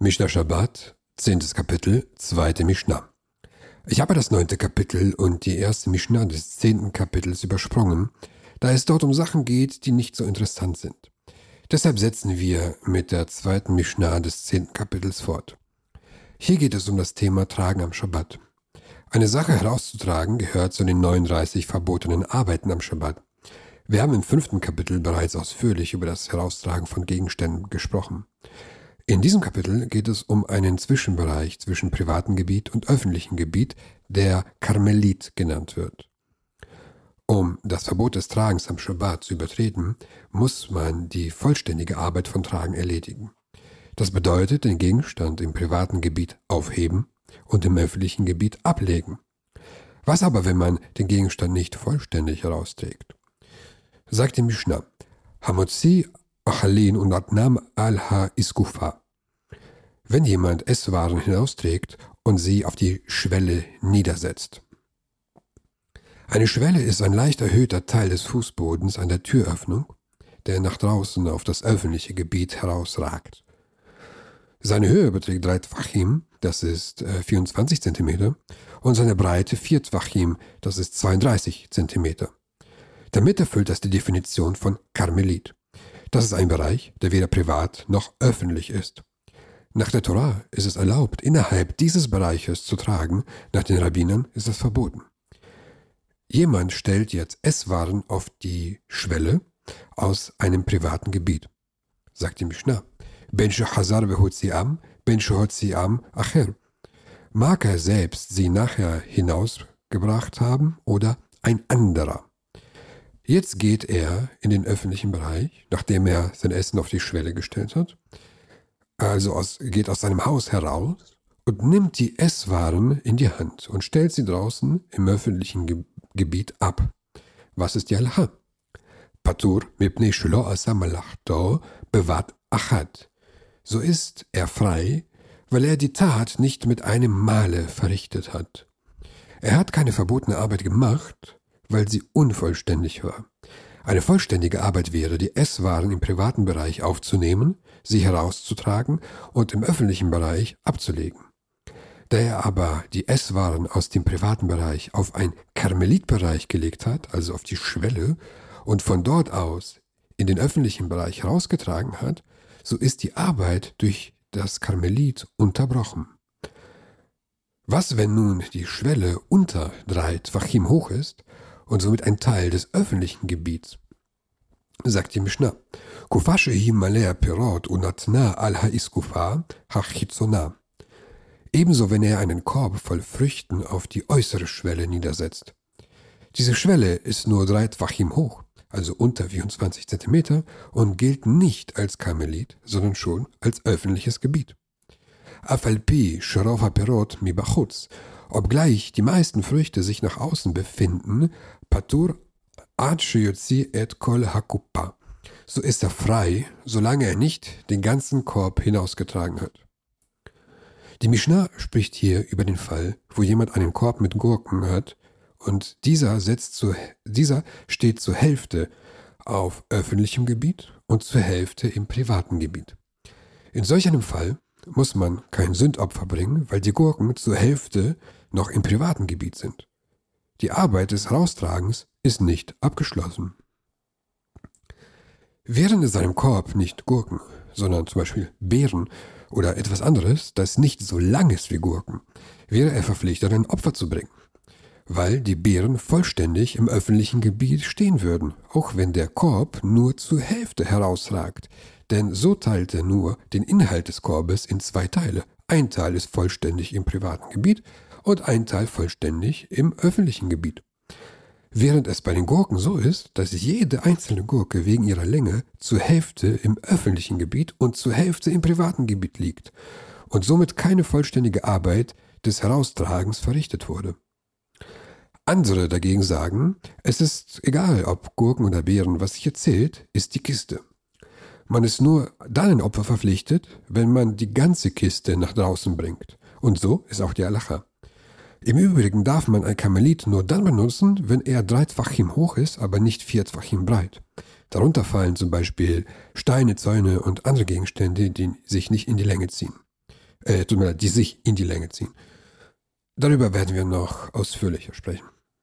Mishnah Shabbat, zehntes Kapitel, zweite Mishnah. Ich habe das neunte Kapitel und die erste Mishnah des zehnten Kapitels übersprungen, da es dort um Sachen geht, die nicht so interessant sind. Deshalb setzen wir mit der zweiten Mishnah des zehnten Kapitels fort. Hier geht es um das Thema Tragen am Shabbat. Eine Sache herauszutragen gehört zu den 39 verbotenen Arbeiten am Shabbat. Wir haben im fünften Kapitel bereits ausführlich über das Heraustragen von Gegenständen gesprochen. In diesem Kapitel geht es um einen Zwischenbereich zwischen privatem Gebiet und öffentlichem Gebiet, der Karmelit genannt wird. Um das Verbot des Tragens am Schabbat zu übertreten, muss man die vollständige Arbeit von Tragen erledigen. Das bedeutet, den Gegenstand im privaten Gebiet aufheben und im öffentlichen Gebiet ablegen. Was aber, wenn man den Gegenstand nicht vollständig herausträgt? Sagt die Mishnah, Hamotzi Achalin und Adnam al-Ha Iskufa. Wenn jemand Esswaren hinausträgt und sie auf die Schwelle niedersetzt. Eine Schwelle ist ein leicht erhöhter Teil des Fußbodens an der Türöffnung, der nach draußen auf das öffentliche Gebiet herausragt. Seine Höhe beträgt 3 Tvachim, das ist äh, 24 cm, und seine Breite 4 Tvachim, das ist 32 cm. Damit erfüllt das die Definition von Karmelit. Das ist ein Bereich, der weder privat noch öffentlich ist. Nach der Torah ist es erlaubt, innerhalb dieses Bereiches zu tragen, nach den Rabbinern ist es verboten. Jemand stellt jetzt Esswaren auf die Schwelle aus einem privaten Gebiet. Sagt die Mishnah. Ben Hazar am, Ben am acher. Mag er selbst sie nachher hinausgebracht haben oder ein anderer. Jetzt geht er in den öffentlichen Bereich, nachdem er sein Essen auf die Schwelle gestellt hat. Also aus, geht aus seinem Haus heraus und nimmt die Esswaren in die Hand und stellt sie draußen im öffentlichen Ge Gebiet ab. Was ist Allah? Patur mipnei shlo asamalachto bevat achat. So ist er frei, weil er die Tat nicht mit einem Male verrichtet hat. Er hat keine verbotene Arbeit gemacht, weil sie unvollständig war. Eine vollständige Arbeit wäre, die Esswaren im privaten Bereich aufzunehmen, sie herauszutragen und im öffentlichen Bereich abzulegen. Da er aber die Esswaren aus dem privaten Bereich auf einen Karmelitbereich gelegt hat, also auf die Schwelle, und von dort aus in den öffentlichen Bereich herausgetragen hat, so ist die Arbeit durch das Karmelit unterbrochen. Was, wenn nun die Schwelle unter drei Tvachim hoch ist und somit ein Teil des öffentlichen Gebiets. Sagt die Mishnah, Kufashe himalea pirot unatna al haiskufa hachitzona. Ebenso, wenn er einen Korb voll Früchten auf die äußere Schwelle niedersetzt. Diese Schwelle ist nur drei Tvachim hoch, also unter 24 Zentimeter, und gilt nicht als Karmelit, sondern schon als öffentliches Gebiet. Afalpi shrofa perot mi bachutz Obgleich die meisten Früchte sich nach außen befinden, patur et kol hakupa. So ist er frei, solange er nicht den ganzen Korb hinausgetragen hat. Die Mishnah spricht hier über den Fall, wo jemand einen Korb mit Gurken hat und dieser, setzt zu, dieser steht zur Hälfte auf öffentlichem Gebiet und zur Hälfte im privaten Gebiet. In solch einem Fall muss man kein Sündopfer bringen, weil die Gurken zur Hälfte noch im privaten Gebiet sind. Die Arbeit des Heraustragens ist nicht abgeschlossen. Wären in seinem Korb nicht Gurken, sondern zum Beispiel Beeren oder etwas anderes, das nicht so lang ist wie Gurken, wäre er verpflichtet, ein Opfer zu bringen, weil die Beeren vollständig im öffentlichen Gebiet stehen würden, auch wenn der Korb nur zur Hälfte herausragt, denn so teilt er nur den Inhalt des Korbes in zwei Teile. Ein Teil ist vollständig im privaten Gebiet und ein Teil vollständig im öffentlichen Gebiet. Während es bei den Gurken so ist, dass jede einzelne Gurke wegen ihrer Länge zur Hälfte im öffentlichen Gebiet und zur Hälfte im privaten Gebiet liegt und somit keine vollständige Arbeit des Heraustragens verrichtet wurde. Andere dagegen sagen, es ist egal, ob Gurken oder Beeren, was hier zählt, ist die Kiste. Man ist nur dann ein Opfer verpflichtet, wenn man die ganze Kiste nach draußen bringt. Und so ist auch die Alacha. Im Übrigen darf man ein Kamelit nur dann benutzen, wenn er drei Tvachim hoch ist, aber nicht vier Tvachim breit. Darunter fallen zum Beispiel Steine, Zäune und andere Gegenstände, die sich nicht in die Länge ziehen. Äh, tut mir leid, die sich in die Länge ziehen. Darüber werden wir noch ausführlicher sprechen.